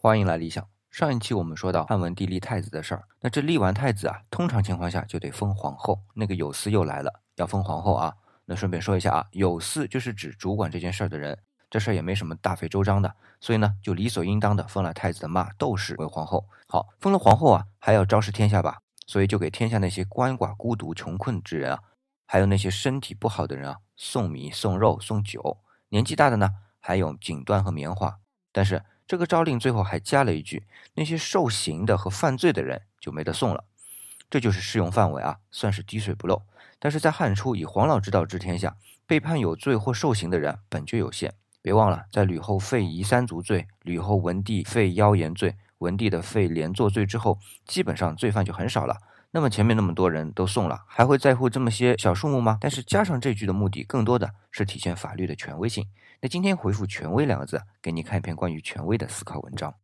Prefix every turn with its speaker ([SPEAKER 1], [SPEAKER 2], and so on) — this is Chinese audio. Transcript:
[SPEAKER 1] 欢迎来理想。上一期我们说到汉文帝立太子的事儿，那这立完太子啊，通常情况下就得封皇后。那个有司又来了，要封皇后啊。那顺便说一下啊，有司就是指主管这件事儿的人，这事儿也没什么大费周章的，所以呢，就理所应当的封了太子的妈窦氏为皇后。好，封了皇后啊，还要昭示天下吧，所以就给天下那些鳏寡孤独穷困之人啊，还有那些身体不好的人啊，送米送肉送酒，年纪大的呢，还有锦缎和棉花，但是。这个诏令最后还加了一句：那些受刑的和犯罪的人就没得送了。这就是适用范围啊，算是滴水不漏。但是在汉初以黄老之道治天下，被判有罪或受刑的人本就有限。别忘了，在吕后废夷三族罪、吕后文帝废妖言罪、文帝的废连坐罪之后，基本上罪犯就很少了。那么前面那么多人都送了，还会在乎这么些小数目吗？但是加上这句的目的，更多的是体现法律的权威性。那今天回复“权威”两个字，给你看一篇关于权威的思考文章。